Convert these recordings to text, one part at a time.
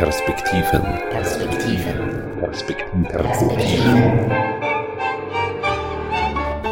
Perspektiven. Perspektiven. Perspektiven. Perspektiven.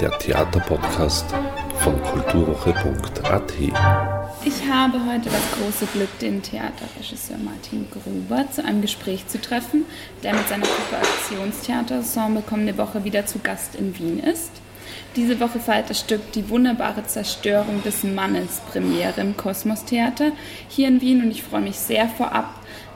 Der Theaterpodcast von kulturwoche.at. Ich habe heute das große Glück, den Theaterregisseur Martin Gruber zu einem Gespräch zu treffen, der mit seiner Gruppe Aktionstheaterensemble kommende Woche wieder zu Gast in Wien ist. Diese Woche feiert das Stück Die wunderbare Zerstörung des Mannes Premiere im Kosmos Theater hier in Wien und ich freue mich sehr vorab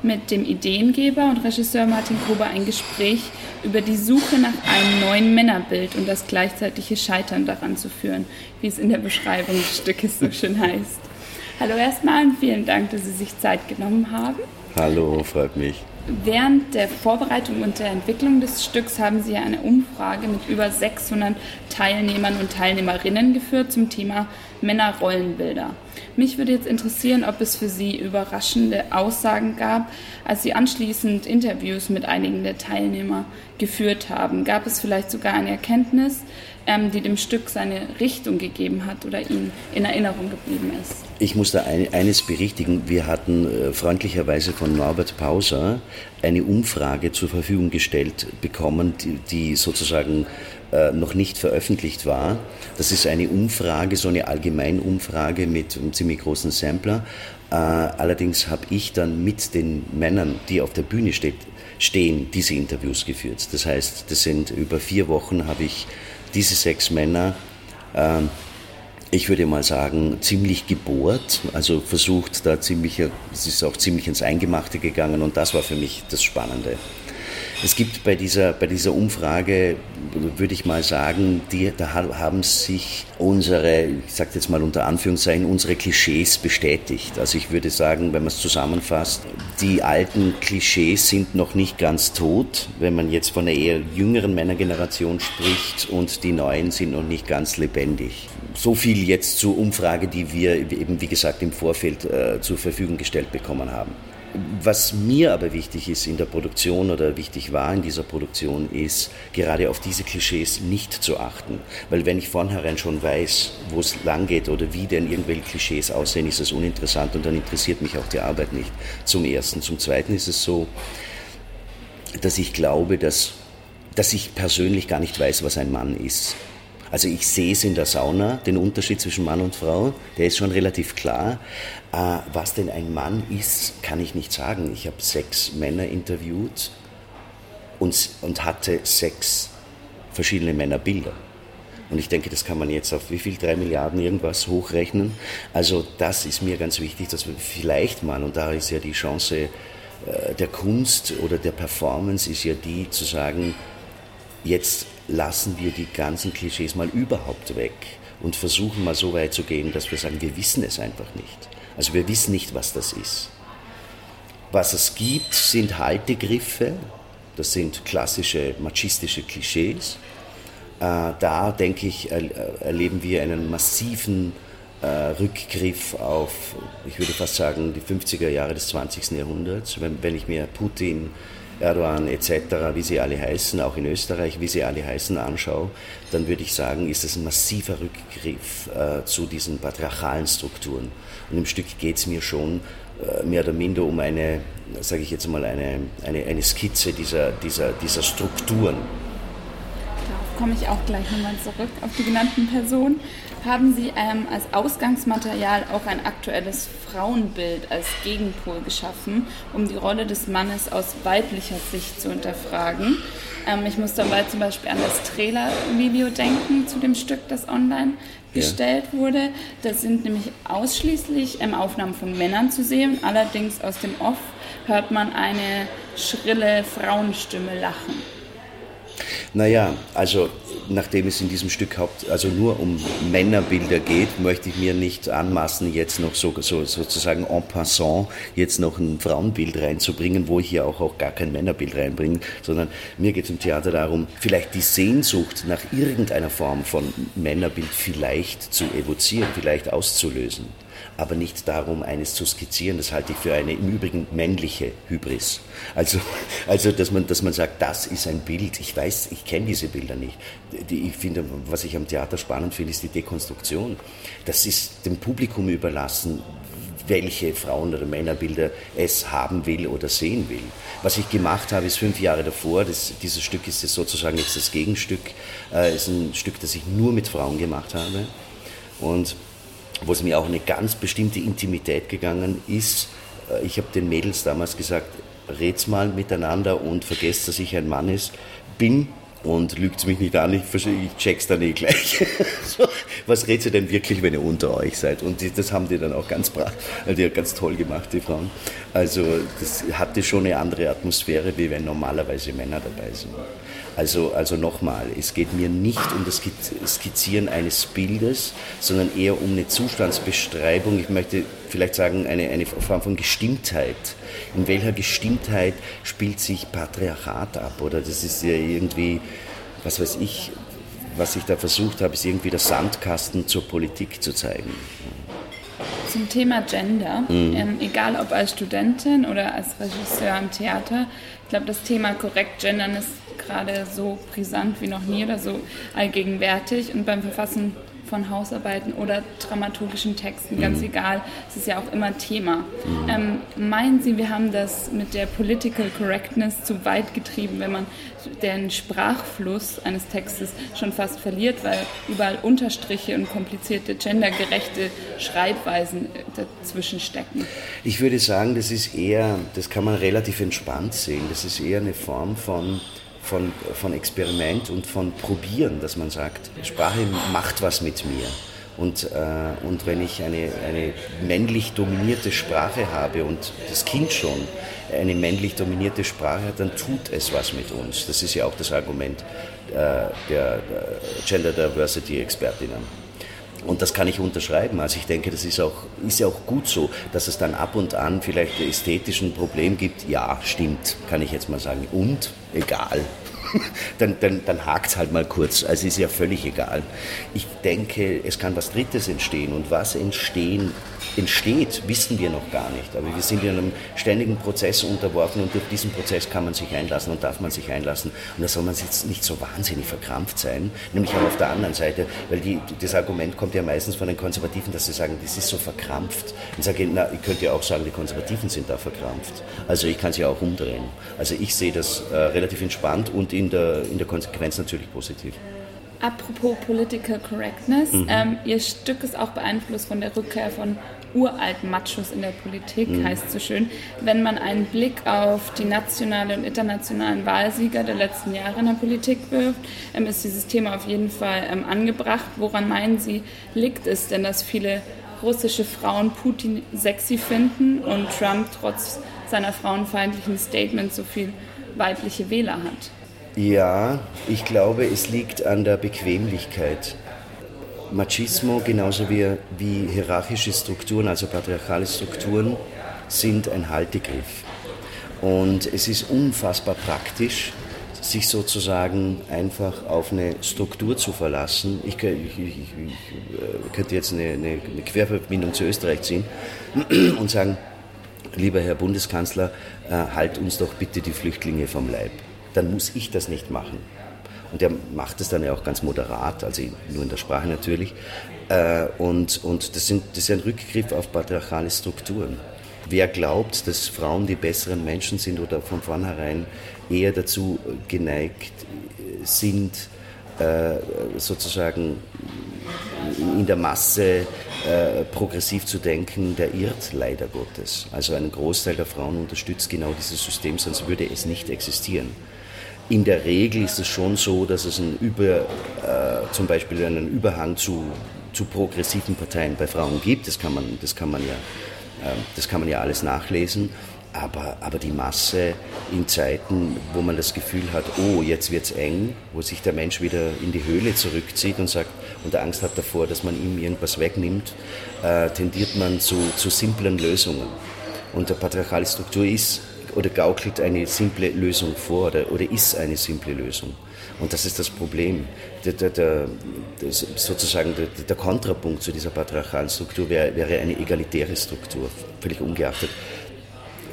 mit dem Ideengeber und Regisseur Martin Gruber ein Gespräch über die Suche nach einem neuen Männerbild und das gleichzeitige Scheitern daran zu führen, wie es in der Beschreibung des Stückes so schön heißt. Hallo erstmal und vielen Dank, dass Sie sich Zeit genommen haben. Hallo, freut mich. Während der Vorbereitung und der Entwicklung des Stücks haben Sie eine Umfrage mit über 600 Teilnehmern und Teilnehmerinnen geführt zum Thema Männerrollenbilder. Mich würde jetzt interessieren, ob es für Sie überraschende Aussagen gab, als Sie anschließend Interviews mit einigen der Teilnehmer geführt haben. Gab es vielleicht sogar eine Erkenntnis, ähm, die dem Stück seine Richtung gegeben hat oder Ihnen in Erinnerung geblieben ist? Ich muss da ein, eines berichtigen. Wir hatten äh, freundlicherweise von Norbert Pauser eine Umfrage zur Verfügung gestellt bekommen, die, die sozusagen äh, noch nicht veröffentlicht war. Das ist eine Umfrage, so eine Allgemeinumfrage mit einem ziemlich großen Sampler. Äh, allerdings habe ich dann mit den Männern, die auf der Bühne steht, stehen, diese Interviews geführt. Das heißt, das sind über vier Wochen habe ich diese sechs Männer äh, ich würde mal sagen, ziemlich gebohrt, also versucht da ziemlich, es ist auch ziemlich ins Eingemachte gegangen und das war für mich das Spannende. Es gibt bei dieser, bei dieser Umfrage, würde ich mal sagen, die, da haben sich unsere, ich sage jetzt mal unter Anführungszeichen, unsere Klischees bestätigt. Also ich würde sagen, wenn man es zusammenfasst, die alten Klischees sind noch nicht ganz tot, wenn man jetzt von einer eher jüngeren Männergeneration spricht und die neuen sind noch nicht ganz lebendig. So viel jetzt zur Umfrage, die wir eben, wie gesagt, im Vorfeld äh, zur Verfügung gestellt bekommen haben. Was mir aber wichtig ist in der Produktion oder wichtig war in dieser Produktion, ist gerade auf diese Klischees nicht zu achten. Weil wenn ich vornherein schon weiß, wo es lang geht oder wie denn irgendwelche Klischees aussehen, ist es uninteressant und dann interessiert mich auch die Arbeit nicht. Zum Ersten. Zum Zweiten ist es so, dass ich glaube, dass, dass ich persönlich gar nicht weiß, was ein Mann ist. Also ich sehe es in der Sauna, den Unterschied zwischen Mann und Frau, der ist schon relativ klar. Äh, was denn ein Mann ist, kann ich nicht sagen. Ich habe sechs Männer interviewt und, und hatte sechs verschiedene Männerbilder. Und ich denke, das kann man jetzt auf wie viel, drei Milliarden irgendwas hochrechnen. Also das ist mir ganz wichtig, dass wir vielleicht mal, und da ist ja die Chance äh, der Kunst oder der Performance, ist ja die zu sagen, jetzt lassen wir die ganzen Klischees mal überhaupt weg und versuchen mal so weit zu gehen, dass wir sagen, wir wissen es einfach nicht. Also wir wissen nicht, was das ist. Was es gibt, sind Haltegriffe, das sind klassische machistische Klischees. Äh, da, denke ich, erleben wir einen massiven äh, Rückgriff auf, ich würde fast sagen, die 50er Jahre des 20. Jahrhunderts. Wenn, ich mir Putin, Erdogan etc., wie sie alle heißen, auch in Österreich, wie sie alle heißen, anschaue, dann würde ich sagen, ist es ein massiver Rückgriff äh, zu diesen patriarchalen Strukturen. Und im Stück geht es mir schon äh, mehr oder minder um eine, sage ich jetzt mal, eine, eine, eine Skizze dieser, dieser, dieser Strukturen. Darauf komme ich auch gleich nochmal zurück, auf die genannten Personen. Haben Sie ähm, als Ausgangsmaterial auch ein aktuelles Frauenbild als Gegenpol geschaffen, um die Rolle des Mannes aus weiblicher Sicht zu hinterfragen? Ähm, ich muss dabei zum Beispiel an das Trailer-Video denken zu dem Stück, das online gestellt ja. wurde. Das sind nämlich ausschließlich ähm, Aufnahmen von Männern zu sehen. Allerdings aus dem Off hört man eine schrille Frauenstimme lachen. Naja, also nachdem es in diesem Stück haupt, also nur um Männerbilder geht, möchte ich mir nicht anmaßen, jetzt noch so, so sozusagen en passant jetzt noch ein Frauenbild reinzubringen, wo ich ja auch, auch gar kein Männerbild reinbringe, sondern mir geht es im Theater darum, vielleicht die Sehnsucht nach irgendeiner Form von Männerbild vielleicht zu evozieren, vielleicht auszulösen aber nicht darum, eines zu skizzieren. Das halte ich für eine im Übrigen männliche Hybris. Also, also dass, man, dass man sagt, das ist ein Bild. Ich weiß, ich kenne diese Bilder nicht. Die, ich finde, was ich am Theater spannend finde, ist die Dekonstruktion. Das ist dem Publikum überlassen, welche Frauen- oder Männerbilder es haben will oder sehen will. Was ich gemacht habe, ist fünf Jahre davor, das, dieses Stück ist sozusagen jetzt das Gegenstück, äh, ist ein Stück, das ich nur mit Frauen gemacht habe und wo es mir auch eine ganz bestimmte Intimität gegangen ist. Äh, ich habe den Mädels damals gesagt, red's mal miteinander und vergesst, dass ich ein Mann ist, bin und lügt mich nicht an, ich, ich check's dann eh gleich. was redet ihr denn wirklich, wenn ihr unter euch seid? Und das haben die dann auch ganz brav, die ganz toll gemacht, die Frauen. Also das hatte schon eine andere Atmosphäre, wie wenn normalerweise Männer dabei sind. Also, also nochmal, es geht mir nicht um das Skizzieren eines Bildes, sondern eher um eine Zustandsbeschreibung. Ich möchte vielleicht sagen, eine, eine Form von Gestimmtheit. In welcher Gestimmtheit spielt sich Patriarchat ab? Oder das ist ja irgendwie, was weiß ich, was ich da versucht habe, ist irgendwie der Sandkasten zur Politik zu zeigen. Zum Thema Gender, mhm. ähm, egal ob als Studentin oder als Regisseur am Theater, ich glaube, das Thema korrekt gendern ist gerade so brisant wie noch nie oder so allgegenwärtig und beim Verfassen von Hausarbeiten oder dramaturgischen Texten, ganz mhm. egal, es ist ja auch immer Thema. Mhm. Ähm, meinen Sie, wir haben das mit der Political Correctness zu weit getrieben, wenn man den Sprachfluss eines Textes schon fast verliert, weil überall Unterstriche und komplizierte gendergerechte Schreibweisen äh, dazwischen stecken? Ich würde sagen, das ist eher, das kann man relativ entspannt sehen, das ist eher eine Form von von, von Experiment und von Probieren, dass man sagt, Sprache macht was mit mir. Und, äh, und wenn ich eine, eine männlich dominierte Sprache habe und das Kind schon eine männlich dominierte Sprache hat, dann tut es was mit uns. Das ist ja auch das Argument äh, der, der Gender Diversity Expertinnen. Und das kann ich unterschreiben. Also ich denke, das ist, auch, ist ja auch gut so, dass es dann ab und an vielleicht ästhetisch ein Problem gibt. Ja, stimmt, kann ich jetzt mal sagen. Und egal. dann, dann, dann hakt es halt mal kurz. Also ist ja völlig egal. Ich denke, es kann was Drittes entstehen. Und was entstehen, entsteht, wissen wir noch gar nicht. Aber wir sind in einem ständigen Prozess unterworfen und durch diesen Prozess kann man sich einlassen und darf man sich einlassen. Und da soll man jetzt nicht so wahnsinnig verkrampft sein. Nämlich auch auf der anderen Seite, weil die, das Argument kommt ja meistens von den Konservativen, dass sie sagen, das ist so verkrampft. Und ich sage, na, ich könnte ja auch sagen, die Konservativen sind da verkrampft. Also ich kann es ja auch umdrehen. Also ich sehe das äh, relativ entspannt und in der, in der Konsequenz natürlich positiv. Apropos Political Correctness, mhm. ähm, Ihr Stück ist auch beeinflusst von der Rückkehr von uralten Machos in der Politik, mhm. heißt so schön. Wenn man einen Blick auf die nationalen und internationalen Wahlsieger der letzten Jahre in der Politik wirft, ähm, ist dieses Thema auf jeden Fall ähm, angebracht. Woran meinen Sie, liegt es denn, dass viele russische Frauen Putin sexy finden und Trump trotz seiner frauenfeindlichen Statements so viel weibliche Wähler hat? Ja, ich glaube, es liegt an der Bequemlichkeit. Machismo genauso wie, wie hierarchische Strukturen, also patriarchale Strukturen, sind ein Haltegriff. Und es ist unfassbar praktisch, sich sozusagen einfach auf eine Struktur zu verlassen. Ich, ich, ich, ich äh, könnte jetzt eine, eine, eine Querverbindung zu Österreich ziehen und sagen, lieber Herr Bundeskanzler, äh, halt uns doch bitte die Flüchtlinge vom Leib dann muss ich das nicht machen. Und er macht es dann ja auch ganz moderat, also nur in der Sprache natürlich. Äh, und und das, sind, das ist ein Rückgriff auf patriarchale Strukturen. Wer glaubt, dass Frauen die besseren Menschen sind oder von vornherein eher dazu geneigt sind, äh, sozusagen in der Masse äh, progressiv zu denken, der irrt leider Gottes. Also ein Großteil der Frauen unterstützt genau dieses System, sonst würde es nicht existieren. In der Regel ist es schon so, dass es einen Über, äh, zum Beispiel einen Überhang zu, zu progressiven Parteien bei Frauen gibt. Das kann man, das kann man, ja, äh, das kann man ja alles nachlesen. Aber, aber die Masse in Zeiten, wo man das Gefühl hat, oh, jetzt wird es eng, wo sich der Mensch wieder in die Höhle zurückzieht und sagt und Angst hat davor, dass man ihm irgendwas wegnimmt, äh, tendiert man zu, zu simplen Lösungen. Und der patriarchale Struktur ist oder gaukelt eine simple Lösung vor oder, oder ist eine simple Lösung. Und das ist das Problem. Der, der, der, sozusagen der, Kontrapunkt zu dieser patriarchalen Struktur wäre, wäre eine egalitäre Struktur, völlig ungeachtet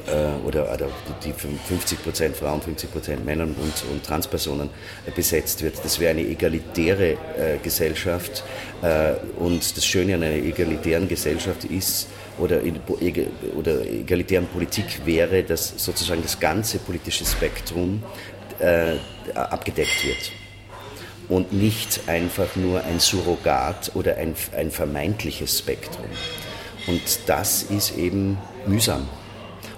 äh, oder, oder, die 50% Frauen, 50% Männern und, und, Transpersonen besetzt wird. Das wäre eine egalitäre äh, Gesellschaft. Äh, und das Schöne an einer egalitären Gesellschaft ist, oder, in, oder egalitären Politik wäre, dass sozusagen das ganze politische Spektrum äh, abgedeckt wird und nicht einfach nur ein Surrogat oder ein, ein vermeintliches Spektrum. Und das ist eben mühsam.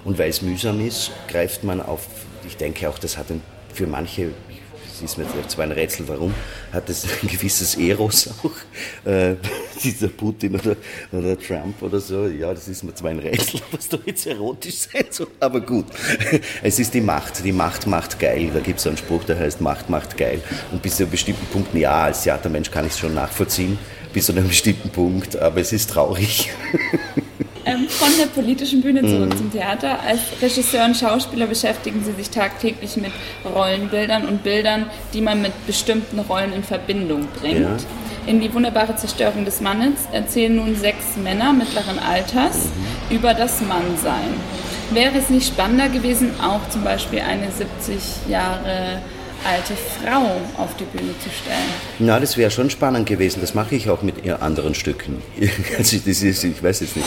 Und weil es mühsam ist, greift man auf, ich denke auch, das hat für manche das ist mir zwar ein Rätsel, warum, hat es ein gewisses Eros auch, äh, dieser Putin oder, oder Trump oder so. Ja, das ist mir zwar ein Rätsel, was da jetzt erotisch sein soll, aber gut. Es ist die Macht. Die Macht macht geil. Da gibt es einen Spruch, der heißt Macht macht geil. Und bis zu einem bestimmten Punkt, ja, als Theatermensch kann ich es schon nachvollziehen, bis zu einem bestimmten Punkt, aber es ist traurig. Ähm, von der politischen Bühne zurück mhm. zum Theater. Als Regisseur und Schauspieler beschäftigen Sie sich tagtäglich mit Rollenbildern und Bildern, die man mit bestimmten Rollen in Verbindung bringt. Ja. In die wunderbare Zerstörung des Mannes erzählen nun sechs Männer mittleren Alters mhm. über das Mannsein. Wäre es nicht spannender gewesen, auch zum Beispiel eine 70 Jahre alte Frau auf die Bühne zu stellen. Na, das wäre schon spannend gewesen. Das mache ich auch mit anderen Stücken. Also das ist, ich weiß jetzt nicht,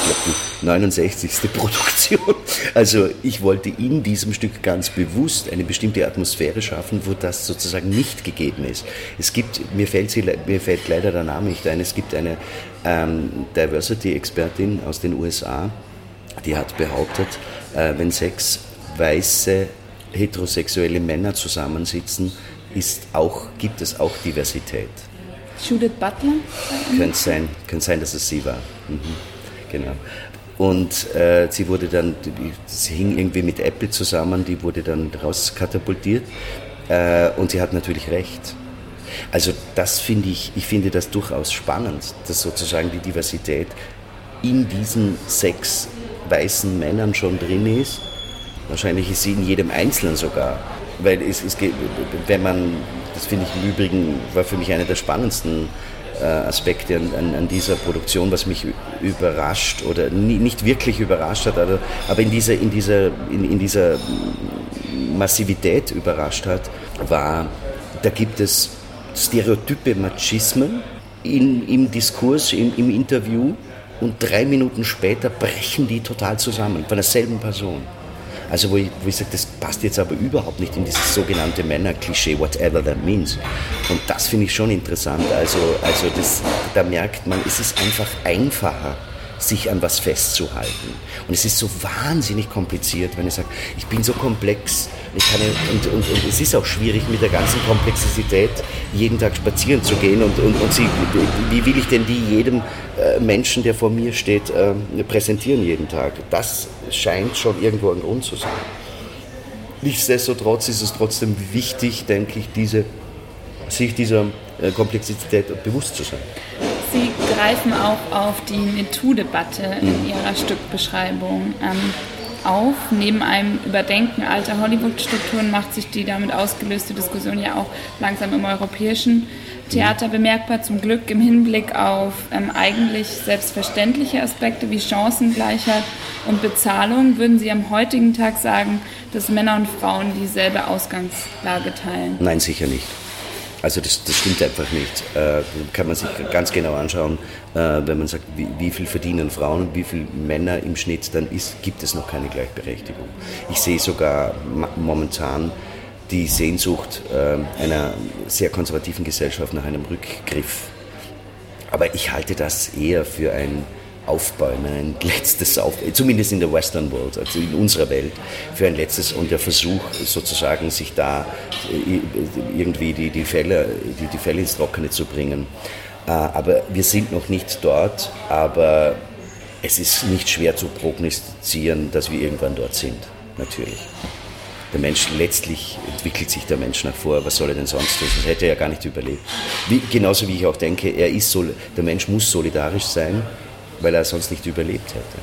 die 69. Produktion. Also ich wollte in diesem Stück ganz bewusst eine bestimmte Atmosphäre schaffen, wo das sozusagen nicht gegeben ist. Es gibt, mir fällt, sie, mir fällt leider der Name nicht ein, es gibt eine ähm, Diversity-Expertin aus den USA, die hat behauptet, äh, wenn sechs weiße heterosexuelle Männer zusammensitzen, ist auch, gibt es auch Diversität. Judith Butler? Könnte sein, könnte sein, dass es sie war. Mhm. Genau. Und äh, sie wurde dann, sie hing irgendwie mit Apple zusammen, die wurde dann rauskatapultiert. Äh, und sie hat natürlich recht. Also das finde ich, ich finde das durchaus spannend, dass sozusagen die Diversität in diesen sechs weißen Männern schon drin ist Wahrscheinlich ist sie in jedem Einzelnen sogar. Weil es, es wenn man, das finde ich im Übrigen, war für mich einer der spannendsten äh, Aspekte an, an, an, dieser Produktion, was mich überrascht oder nie, nicht wirklich überrascht hat, aber, aber in, dieser, in, dieser, in, in dieser Massivität überrascht hat, war, da gibt es stereotype Machismen in, im Diskurs, im, im Interview und drei Minuten später brechen die total zusammen von derselben Person. Also wo ich, wo ich sage, das passt jetzt aber überhaupt nicht in dieses sogenannte Männerklischee, whatever that means. Und das finde ich schon interessant. Also, also das, da merkt man, es ist einfach einfacher, sich an was festzuhalten. Und es ist so wahnsinnig kompliziert, wenn ich sage, ich bin so komplex, ich kann, und, und, und, es ist auch schwierig mit der ganzen Komplexität jeden Tag spazieren zu gehen und, und, und sie, wie will ich denn die jedem äh, Menschen, der vor mir steht, äh, präsentieren jeden Tag? Das scheint schon irgendwo ein Grund zu sein. Nichtsdestotrotz ist es trotzdem wichtig, denke ich, diese, sich dieser äh, Komplexität bewusst zu sein. Sie greifen auch auf die MeToo-Debatte in mhm. Ihrer Stückbeschreibung ähm, auf. Neben einem Überdenken alter Hollywood-Strukturen macht sich die damit ausgelöste Diskussion ja auch langsam im europäischen Theater bemerkbar. Zum Glück im Hinblick auf ähm, eigentlich selbstverständliche Aspekte wie Chancengleichheit und Bezahlung würden Sie am heutigen Tag sagen, dass Männer und Frauen dieselbe Ausgangslage teilen? Nein, sicher nicht. Also das, das stimmt einfach nicht. Äh, kann man sich ganz genau anschauen, äh, wenn man sagt, wie, wie, viel verdienen Frauen und wie viel Männer im Schnitt, dann ist, gibt es noch keine Gleichberechtigung. Ich sehe sogar momentan die Sehnsucht äh, einer sehr konservativen Gesellschaft nach einem Rückgriff. Aber ich halte das eher für ein aufbauen, ein letztes Auf, zumindest in der Western World, also in unserer Welt, für ein letztes und der Versuch sozusagen, sich da äh, irgendwie die, die, Fälle, die, die Fälle ins Trockene zu bringen. Äh, aber wir sind noch nicht dort, aber es ist nicht schwer zu prognostizieren, dass wir irgendwann dort sind, natürlich. Der Mensch, letztlich entwickelt sich der Mensch nach vor, was soll er denn sonst tun? Das hätte er ja gar nicht überlebt. Wie, genauso wie ich auch denke, er ist der Mensch muss solidarisch sein weil er sonst nicht überlebt hätte.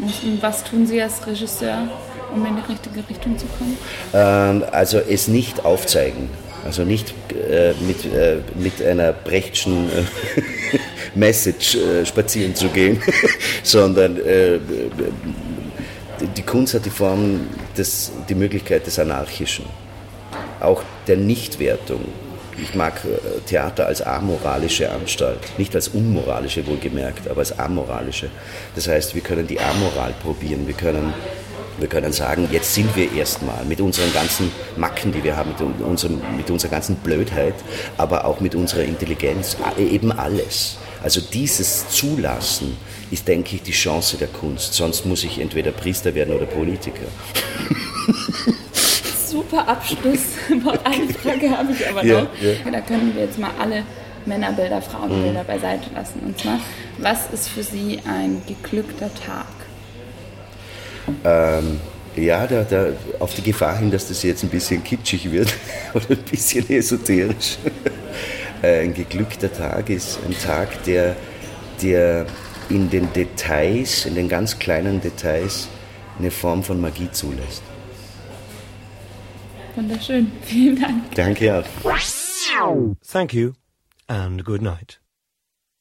Und was tun Sie als Regisseur, um in die richtige Richtung zu kommen? Ähm, also es nicht aufzeigen. Also nicht äh, mit, äh, mit einer Brechtschen äh, Message äh, spazieren zu gehen, sondern äh, die Kunst hat die Form, des, die Möglichkeit des Anarchischen, auch der Nichtwertung ich mag äh, Theater als amoralische Anstalt, nicht als unmoralische wohlgemerkt, aber als amoralische. Das heißt, wir können die Amoral probieren, wir können wir können sagen, jetzt sind wir erstmal mit unseren ganzen Macken, die wir haben, mit, unserem, mit unserer ganzen Blödheit, aber auch mit unserer Intelligenz, eben alles. Also dieses Zulassen ist, denke ich, die Chance der Kunst. Sonst muss ich entweder Priester werden oder Politiker. Super Abschluss. Eine Frage habe ich aber noch. Ja, ja. Da können wir jetzt mal alle Männerbilder, Frauenbilder mhm. beiseite lassen. Und zwar, was ist für Sie ein geglückter Tag? Ähm, ja, da, da, auf die Gefahr hin, dass das jetzt ein bisschen kitschig wird oder ein bisschen esoterisch. Äh, ein geglückter Tag ist ein Tag, der, der in den Details, in den ganz kleinen Details, eine Form von Magie zulässt. Wunderschön. Vielen Dank. Danke auch. Thank you and good night.